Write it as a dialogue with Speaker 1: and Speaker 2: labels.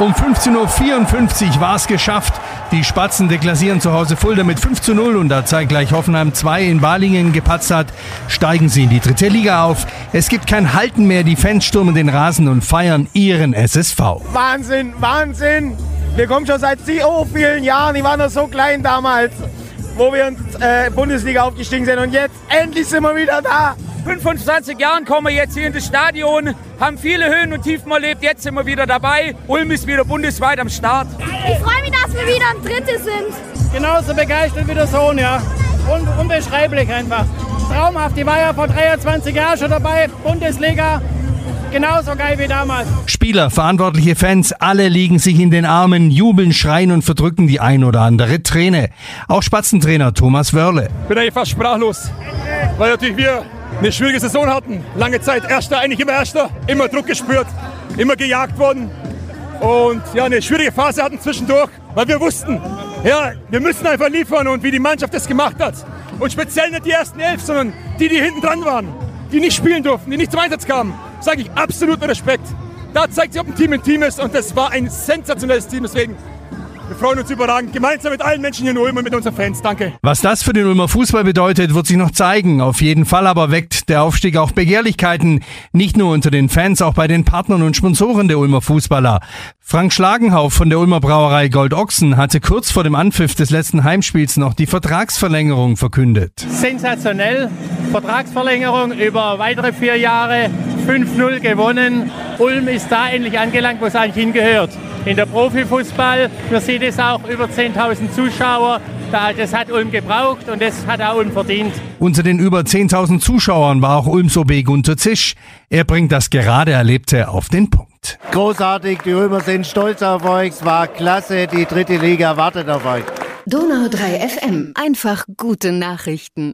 Speaker 1: Um 15.54 Uhr war es geschafft. Die Spatzen deklassieren zu Hause Fulda mit 5 zu 0 und da zeitgleich Hoffenheim 2 in Balingen gepatzt hat, steigen sie in die dritte Liga auf. Es gibt kein Halten mehr, die Fans stürmen den Rasen und feiern ihren SSV.
Speaker 2: Wahnsinn, Wahnsinn! Wir kommen schon seit so vielen Jahren, ich war noch so klein damals, wo wir ins äh, Bundesliga aufgestiegen sind und jetzt endlich sind wir wieder da.
Speaker 3: 25 Jahren kommen wir jetzt hier in das Stadion, haben viele Höhen und Tiefen erlebt, jetzt sind wir wieder dabei. Ulm ist wieder bundesweit am Start.
Speaker 4: Ich freue mich, dass wir wieder am Dritte sind.
Speaker 5: Genauso begeistert wie der Sohn, ja. Un unbeschreiblich einfach. Traumhaft, die war ja vor 23 Jahren schon dabei, Bundesliga. Genauso geil wie damals.
Speaker 1: Spieler, verantwortliche Fans, alle liegen sich in den Armen, jubeln, schreien und verdrücken die ein oder andere Träne. Auch Spatzentrainer Thomas Wörle.
Speaker 6: Ich bin eigentlich fast sprachlos, weil natürlich wir eine schwierige Saison hatten. Lange Zeit Erster, eigentlich immer Erster, immer Druck gespürt, immer gejagt worden. Und ja, eine schwierige Phase hatten zwischendurch, weil wir wussten, ja, wir müssen einfach liefern und wie die Mannschaft das gemacht hat. Und speziell nicht die ersten elf, sondern die, die hinten dran waren, die nicht spielen durften, die nicht zum Einsatz kamen, sage ich absoluten Respekt. Da zeigt sich, ob ein Team ein Team ist und das war ein sensationelles Team. Deswegen freuen uns überragend, gemeinsam mit allen Menschen hier in Ulm und mit unseren Fans. Danke.
Speaker 1: Was das für den Ulmer Fußball bedeutet, wird sich noch zeigen. Auf jeden Fall aber weckt der Aufstieg auch Begehrlichkeiten. Nicht nur unter den Fans, auch bei den Partnern und Sponsoren der Ulmer Fußballer. Frank Schlagenhauf von der Ulmer Brauerei Gold Ochsen hatte kurz vor dem Anpfiff des letzten Heimspiels noch die Vertragsverlängerung verkündet.
Speaker 5: Sensationell. Vertragsverlängerung über weitere vier Jahre. 5-0 gewonnen. Ulm ist da endlich angelangt, wo es eigentlich hingehört in der Profifußball. Wir sehen es auch über 10.000 Zuschauer. Das hat Ulm gebraucht und das hat auch Ulm verdient.
Speaker 1: Unter den über 10.000 Zuschauern war auch Ulms OB Gunter Zisch. Er bringt das gerade Erlebte auf den Punkt.
Speaker 7: Großartig, die Ulmer sind stolz auf euch. Es war klasse, die dritte Liga wartet auf euch.
Speaker 8: Donau 3 FM. Einfach gute Nachrichten.